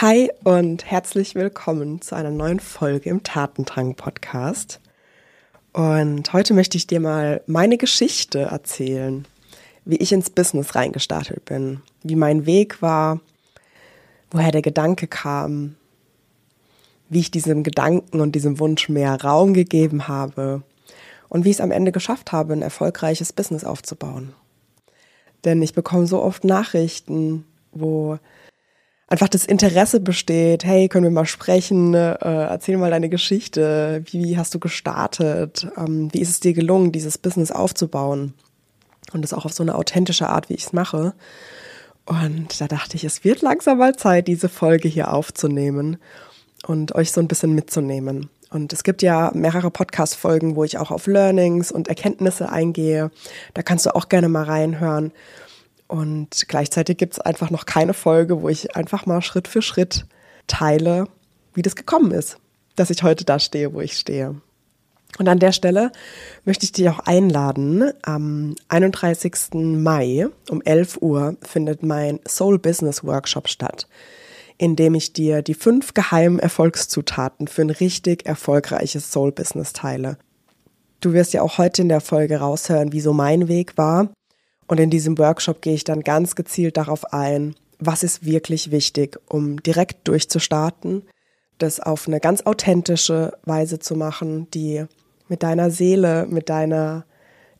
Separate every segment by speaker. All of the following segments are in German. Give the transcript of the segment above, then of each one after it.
Speaker 1: Hi und herzlich willkommen zu einer neuen Folge im Tatendrang Podcast. Und heute möchte ich dir mal meine Geschichte erzählen, wie ich ins Business reingestartet bin, wie mein Weg war, woher der Gedanke kam, wie ich diesem Gedanken und diesem Wunsch mehr Raum gegeben habe und wie ich es am Ende geschafft habe, ein erfolgreiches Business aufzubauen. Denn ich bekomme so oft Nachrichten, wo einfach das Interesse besteht, hey, können wir mal sprechen, äh, erzähl mal deine Geschichte, wie, wie hast du gestartet, ähm, wie ist es dir gelungen, dieses Business aufzubauen und das auch auf so eine authentische Art, wie ich es mache. Und da dachte ich, es wird langsam mal Zeit, diese Folge hier aufzunehmen und euch so ein bisschen mitzunehmen. Und es gibt ja mehrere Podcast-Folgen, wo ich auch auf Learnings und Erkenntnisse eingehe. Da kannst du auch gerne mal reinhören. Und gleichzeitig gibt es einfach noch keine Folge, wo ich einfach mal Schritt für Schritt teile, wie das gekommen ist, dass ich heute da stehe, wo ich stehe. Und an der Stelle möchte ich dich auch einladen. Am 31. Mai um 11 Uhr findet mein Soul Business Workshop statt, in dem ich dir die fünf geheimen Erfolgszutaten für ein richtig erfolgreiches Soul Business teile. Du wirst ja auch heute in der Folge raushören, wie so mein Weg war und in diesem Workshop gehe ich dann ganz gezielt darauf ein, was ist wirklich wichtig, um direkt durchzustarten, das auf eine ganz authentische Weise zu machen, die mit deiner Seele, mit deiner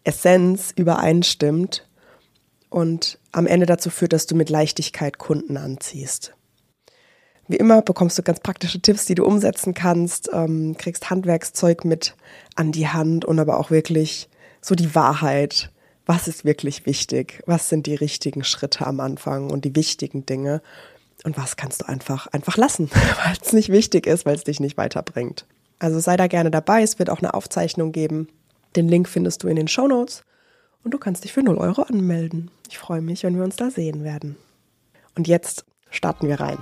Speaker 1: Essenz übereinstimmt und am Ende dazu führt, dass du mit Leichtigkeit Kunden anziehst. Wie immer bekommst du ganz praktische Tipps, die du umsetzen kannst, ähm, kriegst Handwerkszeug mit an die Hand und aber auch wirklich so die Wahrheit, was ist wirklich wichtig, was sind die richtigen Schritte am Anfang und die wichtigen Dinge und was kannst du einfach, einfach lassen, weil es nicht wichtig ist, weil es dich nicht weiterbringt. Also sei da gerne dabei, es wird auch eine Aufzeichnung geben. Den Link findest du in den Show Notes und du kannst dich für 0 Euro anmelden. Ich freue mich, wenn wir uns da sehen werden. Und jetzt starten wir rein.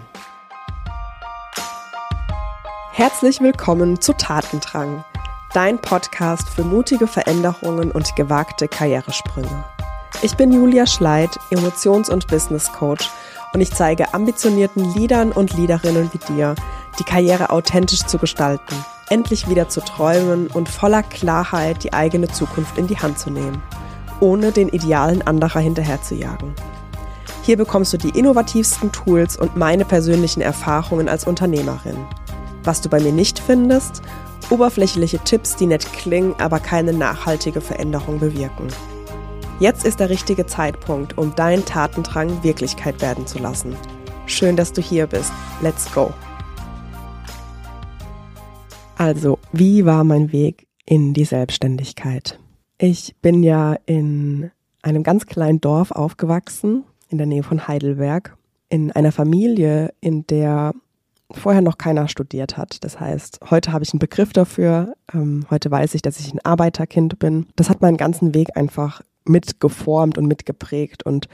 Speaker 1: Herzlich willkommen zu Tatendrang dein Podcast für mutige Veränderungen und gewagte Karrieresprünge. Ich bin Julia Schleid, Emotions- und Business Coach und ich zeige ambitionierten Leadern und Leaderinnen wie dir, die Karriere authentisch zu gestalten, endlich wieder zu träumen und voller Klarheit die eigene Zukunft in die Hand zu nehmen, ohne den Idealen anderer hinterherzujagen. Hier bekommst du die innovativsten Tools und meine persönlichen Erfahrungen als Unternehmerin. Was du bei mir nicht findest Oberflächliche Tipps, die nett klingen, aber keine nachhaltige Veränderung bewirken. Jetzt ist der richtige Zeitpunkt, um deinen Tatendrang Wirklichkeit werden zu lassen. Schön, dass du hier bist. Let's go. Also, wie war mein Weg in die Selbstständigkeit? Ich bin ja in einem ganz kleinen Dorf aufgewachsen, in der Nähe von Heidelberg, in einer Familie, in der vorher noch keiner studiert hat. Das heißt, heute habe ich einen Begriff dafür. Ähm, heute weiß ich, dass ich ein Arbeiterkind bin. Das hat meinen ganzen Weg einfach mitgeformt und mitgeprägt und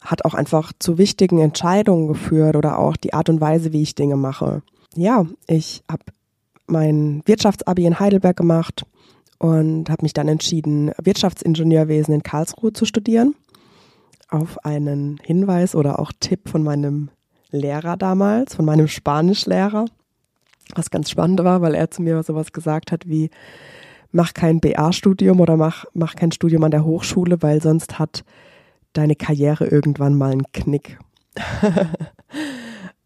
Speaker 1: hat auch einfach zu wichtigen Entscheidungen geführt oder auch die Art und Weise, wie ich Dinge mache. Ja, ich habe mein Wirtschaftsabi in Heidelberg gemacht und habe mich dann entschieden, Wirtschaftsingenieurwesen in Karlsruhe zu studieren. Auf einen Hinweis oder auch Tipp von meinem Lehrer damals, von meinem Spanischlehrer, was ganz spannend war, weil er zu mir sowas gesagt hat wie, mach kein BA-Studium oder mach, mach kein Studium an der Hochschule, weil sonst hat deine Karriere irgendwann mal einen Knick.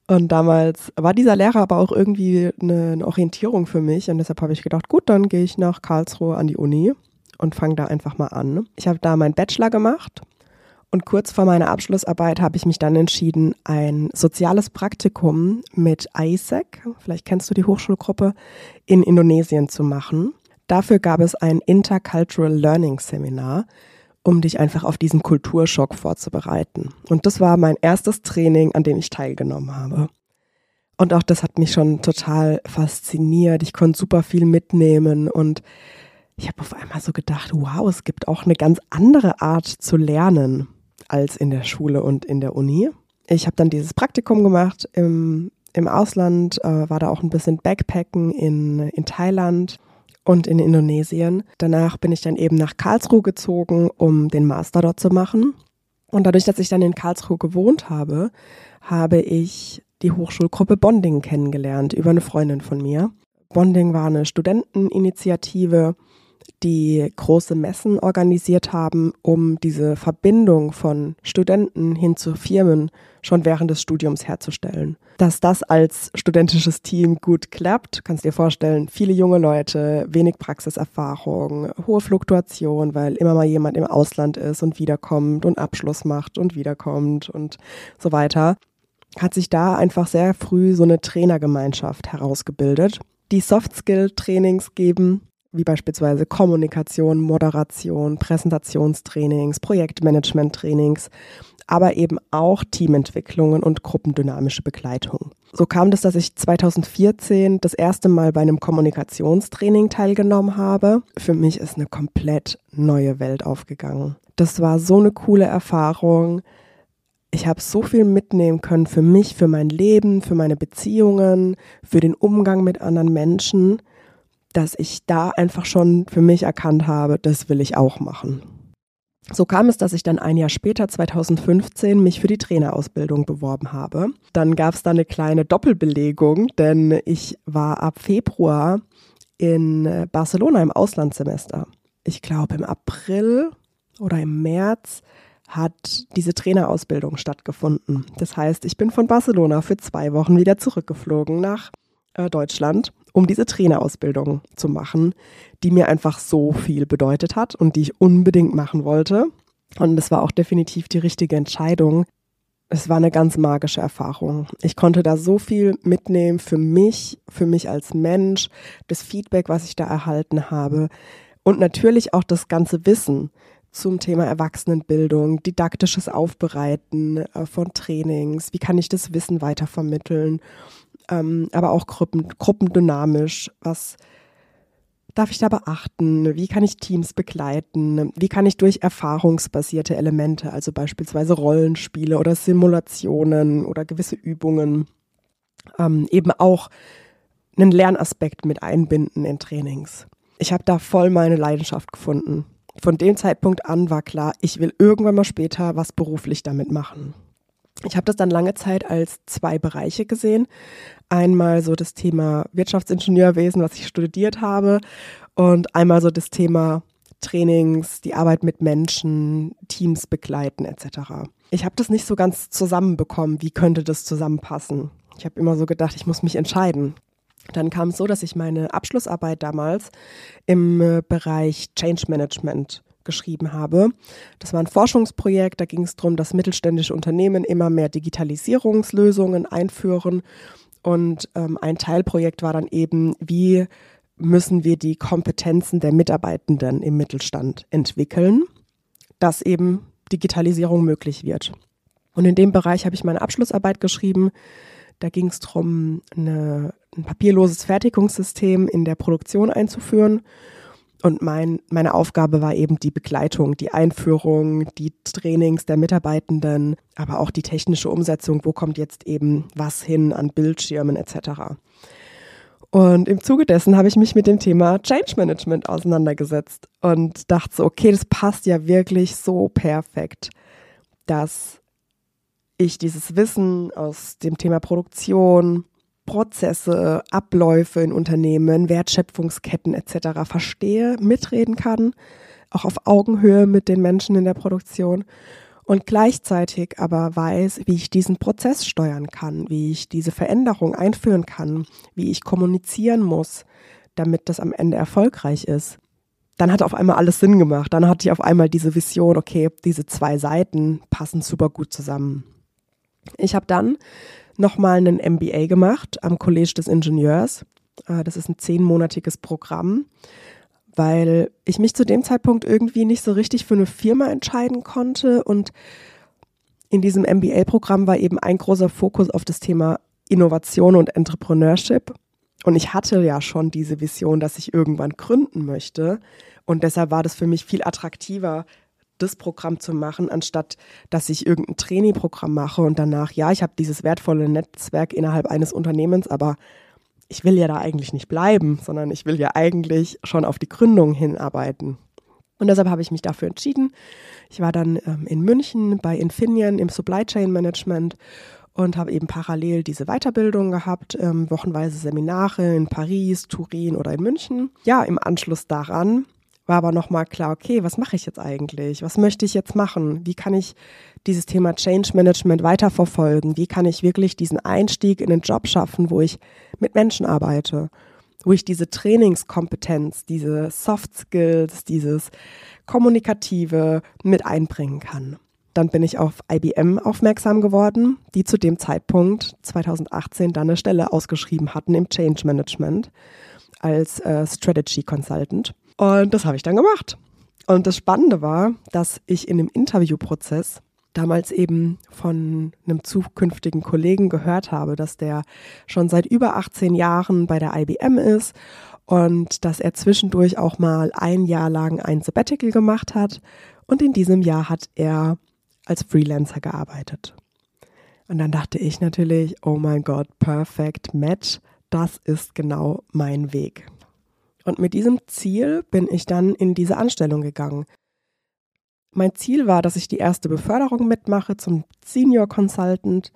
Speaker 1: und damals war dieser Lehrer aber auch irgendwie eine, eine Orientierung für mich und deshalb habe ich gedacht, gut, dann gehe ich nach Karlsruhe an die Uni und fange da einfach mal an. Ich habe da meinen Bachelor gemacht und kurz vor meiner Abschlussarbeit habe ich mich dann entschieden, ein soziales Praktikum mit ISEC, vielleicht kennst du die Hochschulgruppe, in Indonesien zu machen. Dafür gab es ein Intercultural Learning Seminar, um dich einfach auf diesen Kulturschock vorzubereiten. Und das war mein erstes Training, an dem ich teilgenommen habe. Und auch das hat mich schon total fasziniert. Ich konnte super viel mitnehmen und ich habe auf einmal so gedacht, wow, es gibt auch eine ganz andere Art zu lernen als in der Schule und in der Uni. Ich habe dann dieses Praktikum gemacht im, im Ausland, äh, war da auch ein bisschen Backpacken in, in Thailand und in Indonesien. Danach bin ich dann eben nach Karlsruhe gezogen, um den Master dort zu machen. Und dadurch, dass ich dann in Karlsruhe gewohnt habe, habe ich die Hochschulgruppe Bonding kennengelernt über eine Freundin von mir. Bonding war eine Studenteninitiative, die große Messen organisiert haben, um diese Verbindung von Studenten hin zu Firmen schon während des Studiums herzustellen. Dass das als studentisches Team gut klappt, kannst du dir vorstellen, viele junge Leute, wenig Praxiserfahrung, hohe Fluktuation, weil immer mal jemand im Ausland ist und wiederkommt und Abschluss macht und wiederkommt und so weiter, hat sich da einfach sehr früh so eine Trainergemeinschaft herausgebildet, die Soft-Skill-Trainings geben, wie beispielsweise Kommunikation, Moderation, Präsentationstrainings, Projektmanagement-Trainings, aber eben auch Teamentwicklungen und gruppendynamische Begleitung. So kam das, dass ich 2014 das erste Mal bei einem Kommunikationstraining teilgenommen habe. Für mich ist eine komplett neue Welt aufgegangen. Das war so eine coole Erfahrung. Ich habe so viel mitnehmen können für mich, für mein Leben, für meine Beziehungen, für den Umgang mit anderen Menschen dass ich da einfach schon für mich erkannt habe, das will ich auch machen. So kam es, dass ich dann ein Jahr später, 2015, mich für die Trainerausbildung beworben habe. Dann gab es da eine kleine Doppelbelegung, denn ich war ab Februar in Barcelona im Auslandssemester. Ich glaube, im April oder im März hat diese Trainerausbildung stattgefunden. Das heißt, ich bin von Barcelona für zwei Wochen wieder zurückgeflogen nach äh, Deutschland um diese Trainerausbildung zu machen, die mir einfach so viel bedeutet hat und die ich unbedingt machen wollte. Und es war auch definitiv die richtige Entscheidung. Es war eine ganz magische Erfahrung. Ich konnte da so viel mitnehmen für mich, für mich als Mensch, das Feedback, was ich da erhalten habe und natürlich auch das ganze Wissen zum Thema Erwachsenenbildung, didaktisches Aufbereiten äh, von Trainings, wie kann ich das Wissen weitervermitteln ähm, aber auch Gruppen, gruppendynamisch. Was darf ich da beachten? Wie kann ich Teams begleiten? Wie kann ich durch erfahrungsbasierte Elemente, also beispielsweise Rollenspiele oder Simulationen oder gewisse Übungen, ähm, eben auch einen Lernaspekt mit einbinden in Trainings? Ich habe da voll meine Leidenschaft gefunden. Von dem Zeitpunkt an war klar, ich will irgendwann mal später was beruflich damit machen. Ich habe das dann lange Zeit als zwei Bereiche gesehen. Einmal so das Thema Wirtschaftsingenieurwesen, was ich studiert habe, und einmal so das Thema Trainings, die Arbeit mit Menschen, Teams begleiten etc. Ich habe das nicht so ganz zusammenbekommen, wie könnte das zusammenpassen. Ich habe immer so gedacht, ich muss mich entscheiden. Dann kam es so, dass ich meine Abschlussarbeit damals im äh, Bereich Change Management geschrieben habe. Das war ein Forschungsprojekt, da ging es darum, dass mittelständische Unternehmen immer mehr Digitalisierungslösungen einführen. Und ähm, ein Teilprojekt war dann eben, wie müssen wir die Kompetenzen der Mitarbeitenden im Mittelstand entwickeln, dass eben Digitalisierung möglich wird. Und in dem Bereich habe ich meine Abschlussarbeit geschrieben. Da ging es darum, eine, ein papierloses Fertigungssystem in der Produktion einzuführen. Und mein, meine Aufgabe war eben die Begleitung, die Einführung, die Trainings der Mitarbeitenden, aber auch die technische Umsetzung, wo kommt jetzt eben was hin an Bildschirmen etc. Und im Zuge dessen habe ich mich mit dem Thema Change Management auseinandergesetzt und dachte so, okay, das passt ja wirklich so perfekt, dass ich dieses Wissen aus dem Thema Produktion, Prozesse, Abläufe in Unternehmen, Wertschöpfungsketten etc. verstehe, mitreden kann, auch auf Augenhöhe mit den Menschen in der Produktion und gleichzeitig aber weiß, wie ich diesen Prozess steuern kann, wie ich diese Veränderung einführen kann, wie ich kommunizieren muss, damit das am Ende erfolgreich ist. Dann hat auf einmal alles Sinn gemacht. Dann hatte ich auf einmal diese Vision, okay, diese zwei Seiten passen super gut zusammen. Ich habe dann nochmal einen MBA gemacht am College des Ingenieurs. Äh, das ist ein zehnmonatiges Programm, weil ich mich zu dem Zeitpunkt irgendwie nicht so richtig für eine Firma entscheiden konnte. Und in diesem MBA-Programm war eben ein großer Fokus auf das Thema Innovation und Entrepreneurship. Und ich hatte ja schon diese Vision, dass ich irgendwann gründen möchte. Und deshalb war das für mich viel attraktiver, das Programm zu machen, anstatt dass ich irgendein Trainingprogramm mache und danach, ja, ich habe dieses wertvolle Netzwerk innerhalb eines Unternehmens, aber ich will ja da eigentlich nicht bleiben, sondern ich will ja eigentlich schon auf die Gründung hinarbeiten. Und deshalb habe ich mich dafür entschieden. Ich war dann ähm, in München bei Infineon im Supply Chain Management und habe eben parallel diese Weiterbildung gehabt, ähm, wochenweise Seminare in Paris, Turin oder in München. Ja, im Anschluss daran war aber nochmal klar, okay, was mache ich jetzt eigentlich? Was möchte ich jetzt machen? Wie kann ich dieses Thema Change Management weiterverfolgen? Wie kann ich wirklich diesen Einstieg in den Job schaffen, wo ich mit Menschen arbeite? Wo ich diese Trainingskompetenz, diese Soft Skills, dieses Kommunikative mit einbringen kann. Dann bin ich auf IBM aufmerksam geworden, die zu dem Zeitpunkt 2018 dann eine Stelle ausgeschrieben hatten im Change Management als äh, Strategy Consultant. Und das habe ich dann gemacht. Und das Spannende war, dass ich in dem Interviewprozess damals eben von einem zukünftigen Kollegen gehört habe, dass der schon seit über 18 Jahren bei der IBM ist und dass er zwischendurch auch mal ein Jahr lang ein Sabbatical gemacht hat. Und in diesem Jahr hat er als Freelancer gearbeitet. Und dann dachte ich natürlich, oh mein Gott, perfect match, das ist genau mein Weg. Und mit diesem Ziel bin ich dann in diese Anstellung gegangen. Mein Ziel war, dass ich die erste Beförderung mitmache zum Senior Consultant.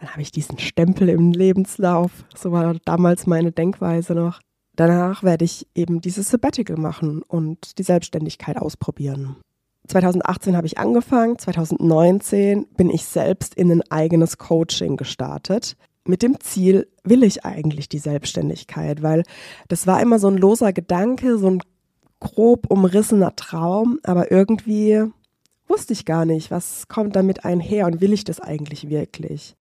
Speaker 1: Dann habe ich diesen Stempel im Lebenslauf. So war damals meine Denkweise noch. Danach werde ich eben dieses Sabbatical machen und die Selbstständigkeit ausprobieren. 2018 habe ich angefangen, 2019 bin ich selbst in ein eigenes Coaching gestartet. Mit dem Ziel will ich eigentlich die Selbstständigkeit, weil das war immer so ein loser Gedanke, so ein grob umrissener Traum, aber irgendwie wusste ich gar nicht, was kommt damit einher und will ich das eigentlich wirklich.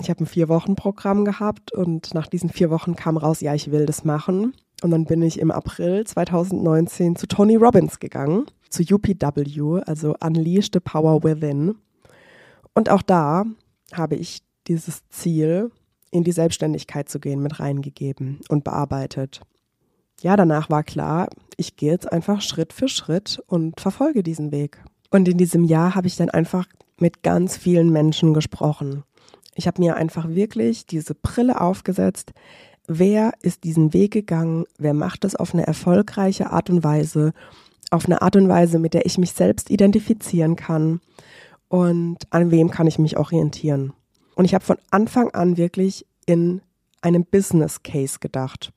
Speaker 1: Ich habe ein Vier-Wochen-Programm gehabt und nach diesen vier Wochen kam raus, ja, ich will das machen. Und dann bin ich im April 2019 zu Tony Robbins gegangen zu UPW, also Unleash the Power Within. Und auch da habe ich dieses Ziel, in die Selbstständigkeit zu gehen, mit reingegeben und bearbeitet. Ja, danach war klar, ich gehe jetzt einfach Schritt für Schritt und verfolge diesen Weg. Und in diesem Jahr habe ich dann einfach mit ganz vielen Menschen gesprochen. Ich habe mir einfach wirklich diese Brille aufgesetzt. Wer ist diesen Weg gegangen? Wer macht es auf eine erfolgreiche Art und Weise? auf eine Art und Weise, mit der ich mich selbst identifizieren kann und an wem kann ich mich orientieren. Und ich habe von Anfang an wirklich in einem Business Case gedacht.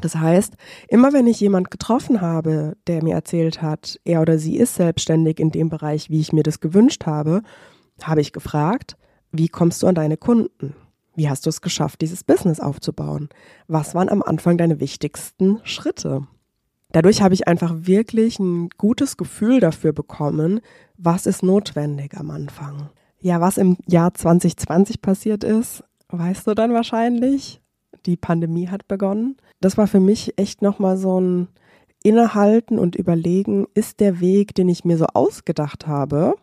Speaker 1: Das heißt, immer wenn ich jemand getroffen habe, der mir erzählt hat, er oder sie ist selbstständig in dem Bereich, wie ich mir das gewünscht habe, habe ich gefragt, wie kommst du an deine Kunden? Wie hast du es geschafft, dieses Business aufzubauen? Was waren am Anfang deine wichtigsten Schritte? Dadurch habe ich einfach wirklich ein gutes Gefühl dafür bekommen, was ist notwendig am Anfang. Ja, was im Jahr 2020 passiert ist, weißt du dann wahrscheinlich. Die Pandemie hat begonnen. Das war für mich echt nochmal so ein Innehalten und Überlegen, ist der Weg, den ich mir so ausgedacht habe,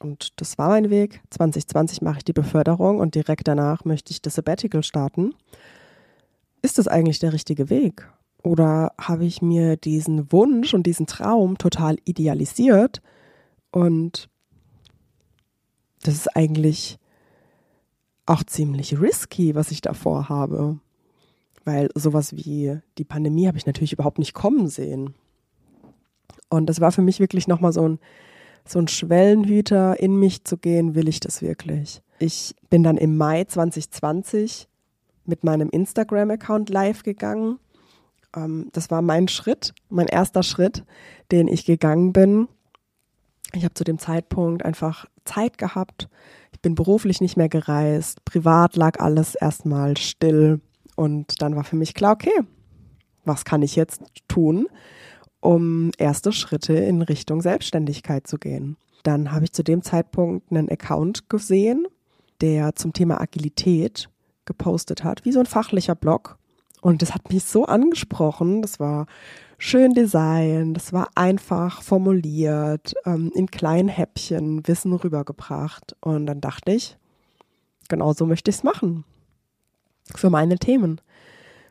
Speaker 1: und das war mein Weg. 2020 mache ich die Beförderung und direkt danach möchte ich das Sabbatical starten. Ist das eigentlich der richtige Weg? Oder habe ich mir diesen Wunsch und diesen Traum total idealisiert und das ist eigentlich auch ziemlich risky, was ich davor habe. Weil sowas wie die Pandemie habe ich natürlich überhaupt nicht kommen sehen. Und das war für mich wirklich nochmal so ein, so ein Schwellenhüter, in mich zu gehen, will ich das wirklich. Ich bin dann im Mai 2020 mit meinem Instagram-Account live gegangen ähm, das war mein Schritt, mein erster Schritt, den ich gegangen bin. Ich habe zu dem Zeitpunkt einfach Zeit gehabt. Ich bin beruflich nicht mehr gereist. Privat lag alles erstmal still. Und dann war für mich klar, okay, was kann ich jetzt tun, um erste Schritte in Richtung Selbstständigkeit zu gehen? Dann habe ich zu dem Zeitpunkt einen Account gesehen, der zum Thema Agilität gepostet hat, wie so ein fachlicher Blog. Und das hat mich so angesprochen. Das war schön design, das war einfach formuliert, ähm, in kleinen Häppchen Wissen rübergebracht. Und dann dachte ich, genau so möchte ich es machen. Für meine Themen.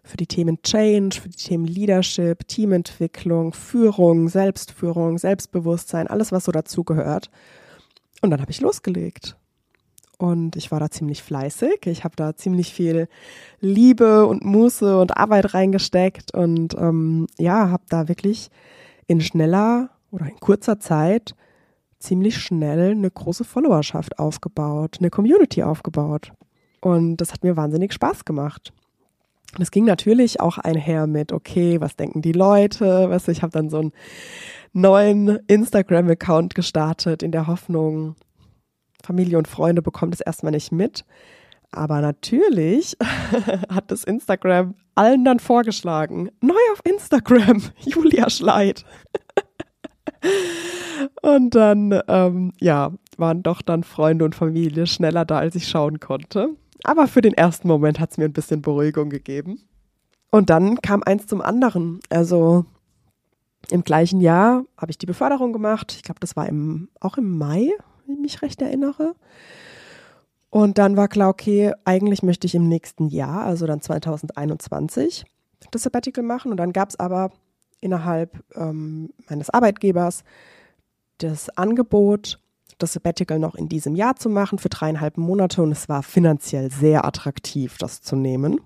Speaker 1: Für die Themen Change, für die Themen Leadership, Teamentwicklung, Führung, Selbstführung, Selbstbewusstsein, alles, was so dazugehört. Und dann habe ich losgelegt und ich war da ziemlich fleißig. Ich habe da ziemlich viel Liebe und Muße und Arbeit reingesteckt und ähm, ja, habe da wirklich in schneller oder in kurzer Zeit ziemlich schnell eine große Followerschaft aufgebaut, eine Community aufgebaut. Und das hat mir wahnsinnig Spaß gemacht. Und es ging natürlich auch einher mit, okay, was denken die Leute? Weißt du, ich habe dann so einen neuen Instagram-Account gestartet in der Hoffnung, Familie und Freunde bekommen das erstmal nicht mit. Aber natürlich hat das Instagram allen dann vorgeschlagen. Neu auf Instagram, Julia Schleid. und dann, ähm, ja, waren doch dann Freunde und Familie schneller da, als ich schauen konnte. Aber für den ersten Moment hat es mir ein bisschen Beruhigung gegeben. Und dann kam eins zum anderen. Also im gleichen Jahr habe ich die Beförderung gemacht. Ich glaube, das war im, auch im Mai, wenn ich mich recht erinnere. Und dann war klar, okay, eigentlich möchte ich im nächsten Jahr, also dann 2021, das Sabbatical machen. Und dann gab es aber innerhalb ähm, meines Arbeitgebers das Angebot, das Sabbatical noch in diesem Jahr zu machen für dreieinhalb Monate. Und es war finanziell sehr attraktiv, das zu nehmen.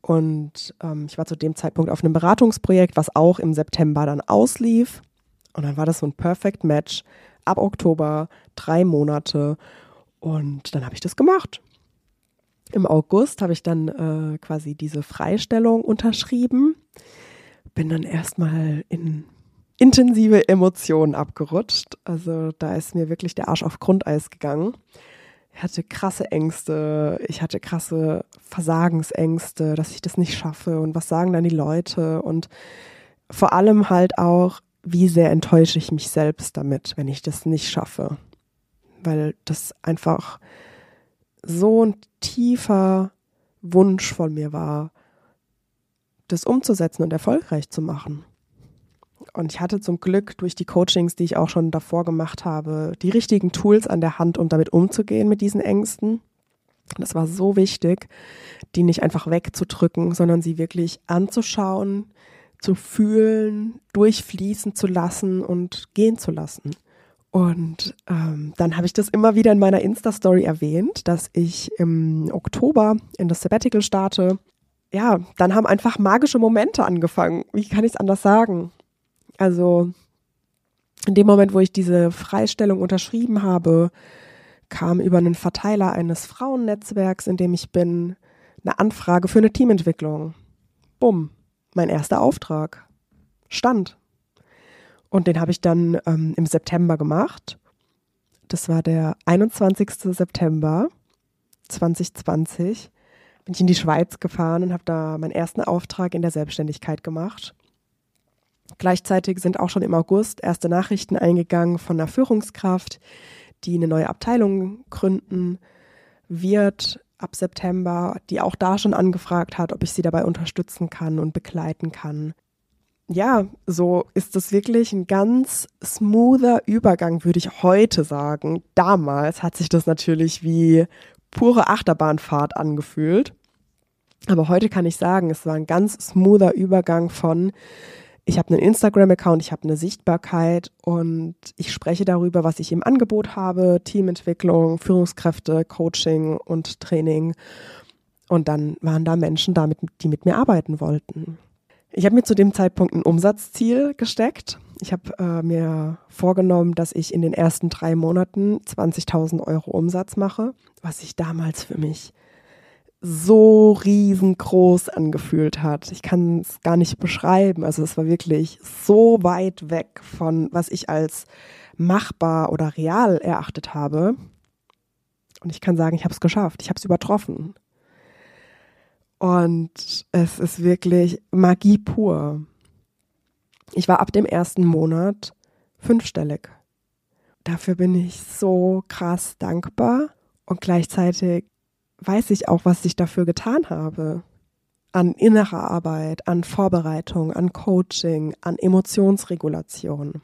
Speaker 1: Und ähm, ich war zu dem Zeitpunkt auf einem Beratungsprojekt, was auch im September dann auslief. Und dann war das so ein Perfect Match ab Oktober, drei Monate. Und dann habe ich das gemacht. Im August habe ich dann äh, quasi diese Freistellung unterschrieben. Bin dann erstmal in intensive Emotionen abgerutscht. Also da ist mir wirklich der Arsch auf Grundeis gegangen. Ich hatte krasse Ängste, ich hatte krasse Versagensängste, dass ich das nicht schaffe und was sagen dann die Leute und vor allem halt auch, wie sehr enttäusche ich mich selbst damit, wenn ich das nicht schaffe weil das einfach so ein tiefer Wunsch von mir war, das umzusetzen und erfolgreich zu machen. Und ich hatte zum Glück durch die Coachings, die ich auch schon davor gemacht habe, die richtigen Tools an der Hand, um damit umzugehen mit diesen Ängsten. Das war so wichtig, die nicht einfach wegzudrücken, sondern sie wirklich anzuschauen, zu fühlen, durchfließen zu lassen und gehen zu lassen. Und ähm, dann habe ich das immer wieder in meiner Insta-Story erwähnt, dass ich im Oktober in das Sabbatical starte. Ja, dann haben einfach magische Momente angefangen. Wie kann ich es anders sagen? Also in dem Moment, wo ich diese Freistellung unterschrieben habe, kam über einen Verteiler eines Frauennetzwerks, in dem ich bin, eine Anfrage für eine Teamentwicklung. Bumm, mein erster Auftrag. Stand. Und den habe ich dann ähm, im September gemacht. Das war der 21. September 2020. Bin ich in die Schweiz gefahren und habe da meinen ersten Auftrag in der Selbstständigkeit gemacht. Gleichzeitig sind auch schon im August erste Nachrichten eingegangen von einer Führungskraft, die eine neue Abteilung gründen wird ab September, die auch da schon angefragt hat, ob ich sie dabei unterstützen kann und begleiten kann ja, so ist das wirklich ein ganz smoother Übergang, würde ich heute sagen. Damals hat sich das natürlich wie pure Achterbahnfahrt angefühlt. Aber heute kann ich sagen, es war ein ganz smoother Übergang von, ich habe einen Instagram-Account, ich habe eine Sichtbarkeit und ich spreche darüber, was ich im Angebot habe, Teamentwicklung, Führungskräfte, Coaching und Training. Und dann waren da Menschen da, die mit mir arbeiten wollten. Ich habe mir zu dem Zeitpunkt ein Umsatzziel gesteckt. Ich habe äh, mir vorgenommen, dass ich in den ersten drei Monaten 20.000 Euro Umsatz mache, was sich damals für mich so riesengroß angefühlt hat. Ich kann es gar nicht beschreiben. Also es war wirklich so weit weg von, was ich als machbar oder real erachtet habe. Und ich kann sagen, ich habe es geschafft. Ich habe es übertroffen. Und es ist wirklich Magie pur. Ich war ab dem ersten Monat fünfstellig. Dafür bin ich so krass dankbar und gleichzeitig weiß ich auch, was ich dafür getan habe. An innerer Arbeit, an Vorbereitung, an Coaching, an Emotionsregulation.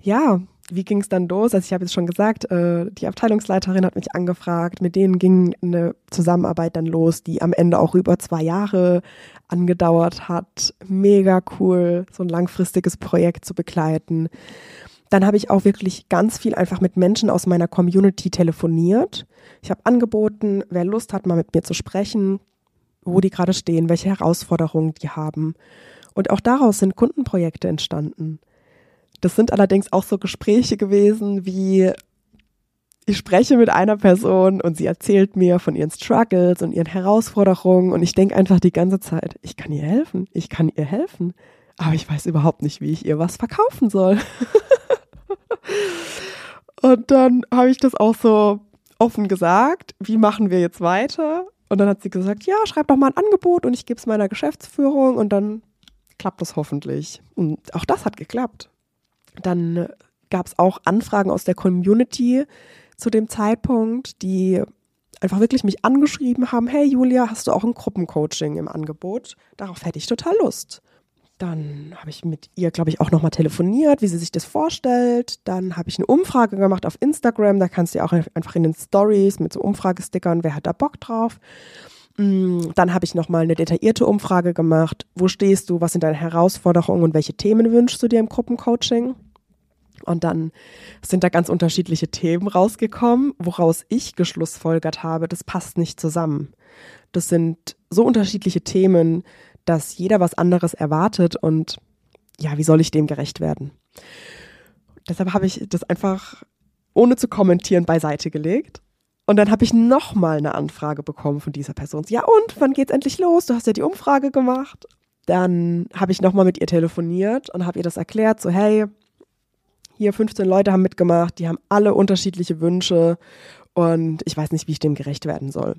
Speaker 1: Ja, wie ging es dann los? Also ich habe jetzt schon gesagt, äh, die Abteilungsleiterin hat mich angefragt, mit denen ging eine Zusammenarbeit dann los, die am Ende auch über zwei Jahre angedauert hat. Mega cool, so ein langfristiges Projekt zu begleiten. Dann habe ich auch wirklich ganz viel einfach mit Menschen aus meiner Community telefoniert. Ich habe angeboten, wer Lust hat, mal mit mir zu sprechen, wo die gerade stehen, welche Herausforderungen die haben. Und auch daraus sind Kundenprojekte entstanden. Das sind allerdings auch so Gespräche gewesen, wie ich spreche mit einer Person und sie erzählt mir von ihren Struggles und ihren Herausforderungen und ich denke einfach die ganze Zeit, ich kann ihr helfen, ich kann ihr helfen, aber ich weiß überhaupt nicht, wie ich ihr was verkaufen soll. und dann habe ich das auch so offen gesagt, wie machen wir jetzt weiter? Und dann hat sie gesagt, ja, schreib doch mal ein Angebot und ich gebe es meiner Geschäftsführung und dann klappt das hoffentlich. Und auch das hat geklappt. Dann gab es auch Anfragen aus der Community zu dem Zeitpunkt, die einfach wirklich mich angeschrieben haben, hey Julia, hast du auch ein Gruppencoaching im Angebot? Darauf hätte ich total Lust. Dann habe ich mit ihr, glaube ich, auch nochmal telefoniert, wie sie sich das vorstellt. Dann habe ich eine Umfrage gemacht auf Instagram. Da kannst du ja auch einfach in den Stories mit so Umfragestickern, wer hat da Bock drauf. Mm, dann habe ich nochmal eine detaillierte Umfrage gemacht. Wo stehst du? Was sind deine Herausforderungen und welche Themen wünschst du dir im Gruppencoaching? Und dann sind da ganz unterschiedliche Themen rausgekommen, woraus ich geschlussfolgert habe, das passt nicht zusammen. Das sind so unterschiedliche Themen, dass jeder was anderes erwartet und ja, wie soll ich dem gerecht werden? Deshalb habe ich das einfach ohne zu kommentieren beiseite gelegt. Und dann habe ich nochmal eine Anfrage bekommen von dieser Person. Ja, und wann geht's endlich los? Du hast ja die Umfrage gemacht. Dann habe ich nochmal mit ihr telefoniert und habe ihr das erklärt, so hey, hier 15 Leute haben mitgemacht, die haben alle unterschiedliche Wünsche und ich weiß nicht, wie ich dem gerecht werden soll.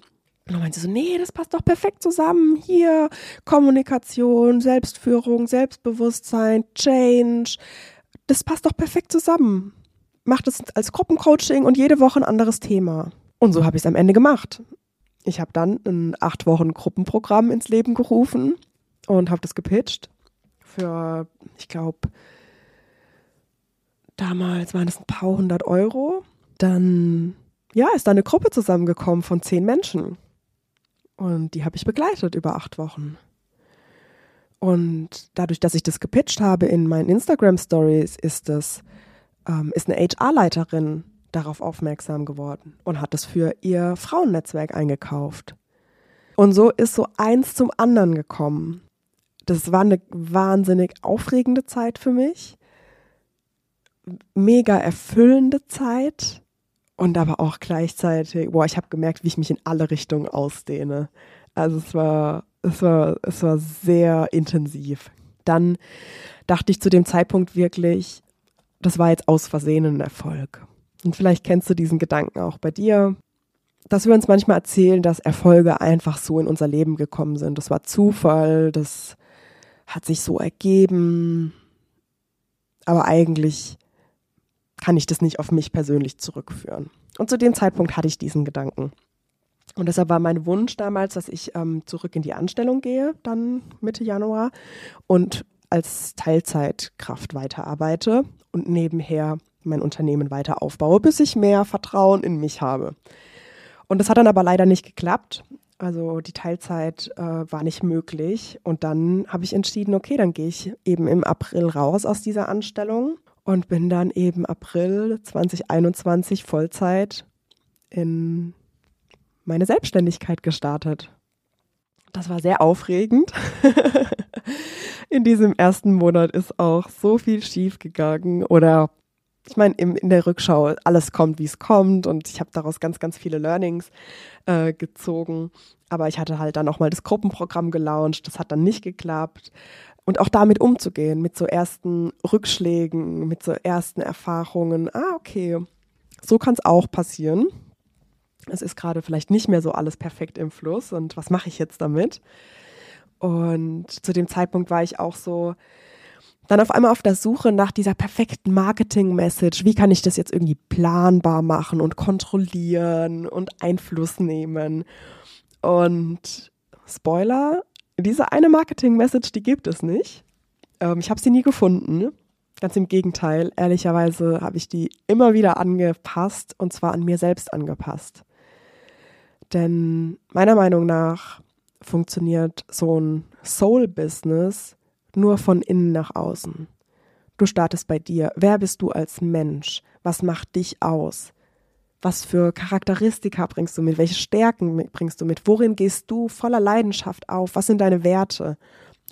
Speaker 1: Und dann meinte sie so, nee, das passt doch perfekt zusammen. Hier Kommunikation, Selbstführung, Selbstbewusstsein, Change. Das passt doch perfekt zusammen. Macht es als Gruppencoaching und jede Woche ein anderes Thema. Und so habe ich es am Ende gemacht. Ich habe dann ein acht Wochen Gruppenprogramm ins Leben gerufen und habe das gepitcht für, ich glaube, damals waren es ein paar hundert Euro. Dann, ja, ist da eine Gruppe zusammengekommen von zehn Menschen. Und die habe ich begleitet über acht Wochen. Und dadurch, dass ich das gepitcht habe in meinen Instagram Stories, ist es, ähm, ist eine HR-Leiterin darauf aufmerksam geworden und hat es für ihr Frauennetzwerk eingekauft. Und so ist so eins zum anderen gekommen. Das war eine wahnsinnig aufregende Zeit für mich mega erfüllende Zeit und aber auch gleichzeitig, boah, ich habe gemerkt, wie ich mich in alle Richtungen ausdehne. Also es war, es war, es war sehr intensiv. Dann dachte ich zu dem Zeitpunkt wirklich, das war jetzt aus Versehen ein Erfolg. Und vielleicht kennst du diesen Gedanken auch bei dir, dass wir uns manchmal erzählen, dass Erfolge einfach so in unser Leben gekommen sind. Das war Zufall, das hat sich so ergeben. Aber eigentlich kann ich das nicht auf mich persönlich zurückführen. Und zu dem Zeitpunkt hatte ich diesen Gedanken. Und deshalb war mein Wunsch damals, dass ich ähm, zurück in die Anstellung gehe, dann Mitte Januar, und als Teilzeitkraft weiterarbeite und nebenher mein Unternehmen weiter aufbaue, bis ich mehr Vertrauen in mich habe. Und das hat dann aber leider nicht geklappt. Also die Teilzeit äh, war nicht möglich. Und dann habe ich entschieden, okay, dann gehe ich eben im April raus aus dieser Anstellung und bin dann eben April 2021 Vollzeit in meine Selbstständigkeit gestartet. Das war sehr aufregend. in diesem ersten Monat ist auch so viel schief gegangen oder ich meine, in der Rückschau, alles kommt, wie es kommt und ich habe daraus ganz, ganz viele Learnings äh, gezogen. Aber ich hatte halt dann auch mal das Gruppenprogramm gelauncht, das hat dann nicht geklappt und auch damit umzugehen, mit so ersten Rückschlägen, mit so ersten Erfahrungen. Ah, okay, so kann es auch passieren. Es ist gerade vielleicht nicht mehr so alles perfekt im Fluss und was mache ich jetzt damit? Und zu dem Zeitpunkt war ich auch so, dann auf einmal auf der Suche nach dieser perfekten Marketing-Message. Wie kann ich das jetzt irgendwie planbar machen und kontrollieren und Einfluss nehmen? Und Spoiler, diese eine Marketing-Message, die gibt es nicht. Ähm, ich habe sie nie gefunden. Ganz im Gegenteil, ehrlicherweise habe ich die immer wieder angepasst und zwar an mir selbst angepasst. Denn meiner Meinung nach funktioniert so ein Soul-Business nur von innen nach außen. Du startest bei dir. Wer bist du als Mensch? Was macht dich aus? Was für Charakteristika bringst du mit? Welche Stärken bringst du mit? Worin gehst du voller Leidenschaft auf? Was sind deine Werte?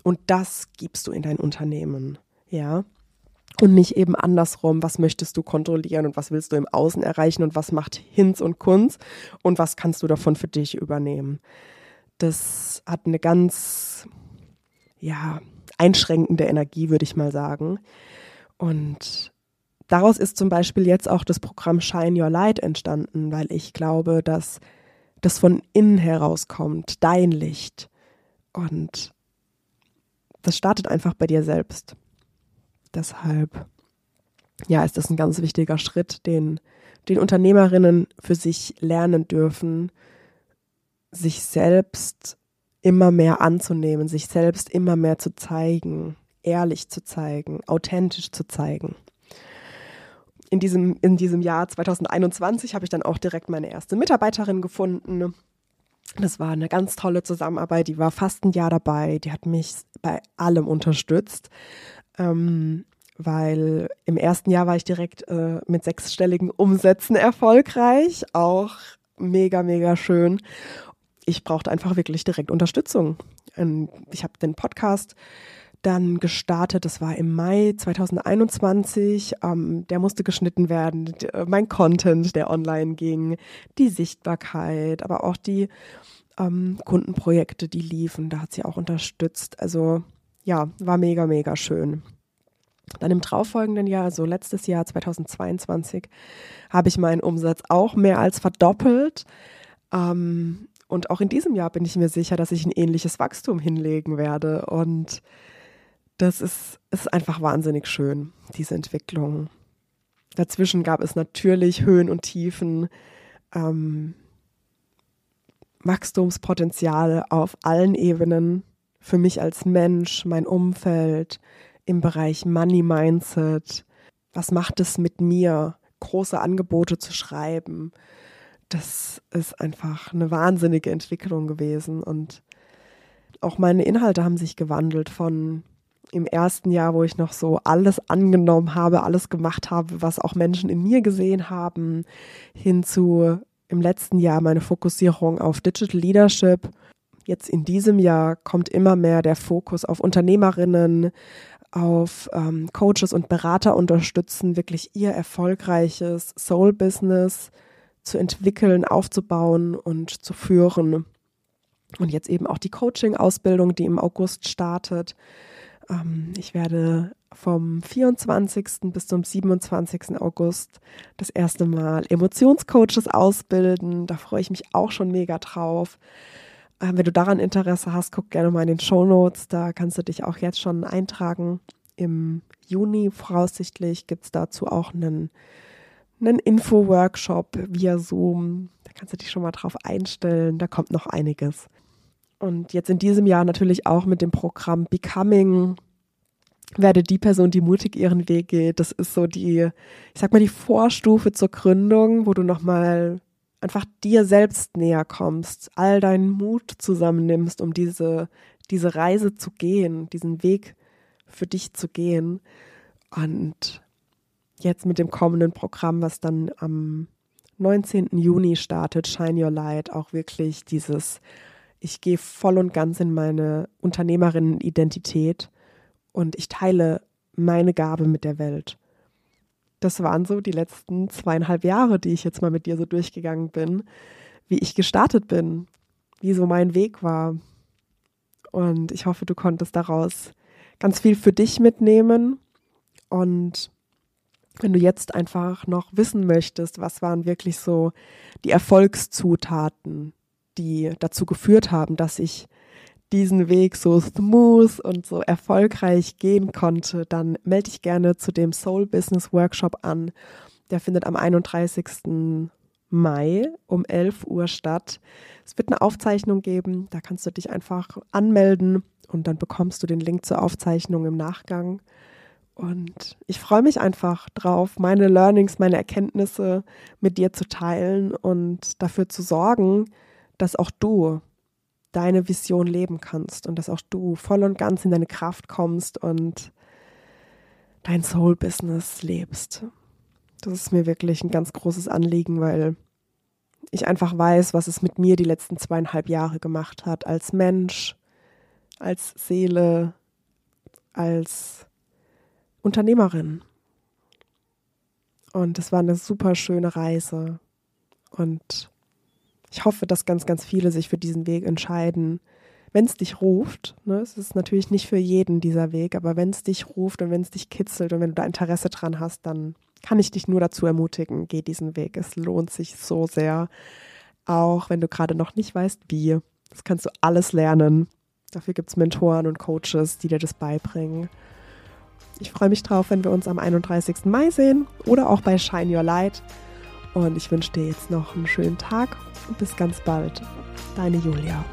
Speaker 1: Und das gibst du in dein Unternehmen. Ja. und nicht eben andersrum, was möchtest du kontrollieren und was willst du im Außen erreichen und was macht Hinz und Kunz und was kannst du davon für dich übernehmen. Das hat eine ganz, ja, einschränkende Energie, würde ich mal sagen. Und daraus ist zum Beispiel jetzt auch das Programm Shine Your Light entstanden, weil ich glaube, dass das von innen herauskommt, dein Licht. Und das startet einfach bei dir selbst. Deshalb, ja, ist das ein ganz wichtiger Schritt, den, den Unternehmerinnen für sich lernen dürfen, sich selbst immer mehr anzunehmen, sich selbst immer mehr zu zeigen, ehrlich zu zeigen, authentisch zu zeigen. In diesem, in diesem Jahr 2021 habe ich dann auch direkt meine erste Mitarbeiterin gefunden. Das war eine ganz tolle Zusammenarbeit. Die war fast ein Jahr dabei. Die hat mich bei allem unterstützt. Ähm, weil im ersten Jahr war ich direkt äh, mit sechsstelligen Umsätzen erfolgreich. Auch mega, mega schön. Ich brauchte einfach wirklich direkt Unterstützung. Ähm, ich habe den Podcast dann gestartet. Das war im Mai 2021. Ähm, der musste geschnitten werden. Äh, mein Content, der online ging, die Sichtbarkeit, aber auch die ähm, Kundenprojekte, die liefen. Da hat sie auch unterstützt. Also ja, war mega, mega schön. Dann im darauffolgenden Jahr, also letztes Jahr 2022, habe ich meinen Umsatz auch mehr als verdoppelt. Ähm, und auch in diesem Jahr bin ich mir sicher, dass ich ein ähnliches Wachstum hinlegen werde. Und das ist, ist einfach wahnsinnig schön, diese Entwicklung. Dazwischen gab es natürlich Höhen und Tiefen, ähm, Wachstumspotenzial auf allen Ebenen. Für mich als Mensch, mein Umfeld, im Bereich Money Mindset. Was macht es mit mir, große Angebote zu schreiben? Das ist einfach eine wahnsinnige Entwicklung gewesen und auch meine Inhalte haben sich gewandelt von im ersten Jahr, wo ich noch so alles angenommen habe, alles gemacht habe, was auch Menschen in mir gesehen haben, hin zu im letzten Jahr meine Fokussierung auf Digital Leadership. Jetzt in diesem Jahr kommt immer mehr der Fokus auf Unternehmerinnen, auf ähm, Coaches und Berater unterstützen, wirklich ihr erfolgreiches Soul-Business zu entwickeln, aufzubauen und zu führen. Und jetzt eben auch die Coaching-Ausbildung, die im August startet. Ähm, ich werde vom 24. bis zum 27. August das erste Mal Emotionscoaches ausbilden. Da freue ich mich auch schon mega drauf. Äh, wenn du daran Interesse hast, guck gerne mal in den Show Notes. Da kannst du dich auch jetzt schon eintragen. Im Juni voraussichtlich gibt es dazu auch einen, einen Info-Workshop via Zoom. Da kannst du dich schon mal drauf einstellen. Da kommt noch einiges. Und jetzt in diesem Jahr natürlich auch mit dem Programm Becoming werde die Person, die mutig ihren Weg geht. Das ist so die, ich sag mal, die Vorstufe zur Gründung, wo du nochmal einfach dir selbst näher kommst, all deinen Mut zusammennimmst, um diese, diese Reise zu gehen, diesen Weg für dich zu gehen. Und jetzt mit dem kommenden Programm, was dann am 19. Juni startet, Shine Your Light, auch wirklich dieses, ich gehe voll und ganz in meine Unternehmerinnen-Identität und ich teile meine Gabe mit der Welt das waren so die letzten zweieinhalb Jahre, die ich jetzt mal mit dir so durchgegangen bin, wie ich gestartet bin, wie so mein Weg war. Und ich hoffe, du konntest daraus ganz viel für dich mitnehmen. Und wenn du jetzt einfach noch wissen möchtest, was waren wirklich so die Erfolgszutaten, die dazu geführt haben, dass ich diesen Weg so smooth und so erfolgreich gehen konnte, dann melde dich gerne zu dem Soul Business Workshop an. Der findet am 31. Mai um 11 Uhr statt. Es wird eine Aufzeichnung geben, da kannst du dich einfach anmelden und dann bekommst du den Link zur Aufzeichnung im Nachgang. Und ich freue mich einfach drauf, meine Learnings, meine Erkenntnisse mit dir zu teilen und dafür zu sorgen, dass auch du deine Vision leben kannst und dass auch du voll und ganz in deine Kraft kommst und dein Soul-Business lebst. Das ist mir wirklich ein ganz großes Anliegen, weil ich einfach weiß, was es mit mir die letzten zweieinhalb Jahre gemacht hat, als Mensch, als Seele, als Unternehmerin. Und es war eine super schöne Reise. Und ich hoffe, dass ganz, ganz viele sich für diesen Weg entscheiden. Wenn es dich ruft, ne, es ist natürlich nicht für jeden dieser Weg, aber wenn es dich ruft und wenn es dich kitzelt und wenn du da Interesse dran hast, dann kann ich dich nur dazu ermutigen, geh diesen Weg. Es lohnt sich so sehr. Auch wenn du gerade noch nicht weißt, wie. Das kannst du alles lernen. Dafür gibt es Mentoren und Coaches, die dir das beibringen. Ich freue mich drauf, wenn wir uns am 31. Mai sehen oder auch bei Shine Your Light. Und ich wünsche dir jetzt noch einen schönen Tag und bis ganz bald. Deine Julia.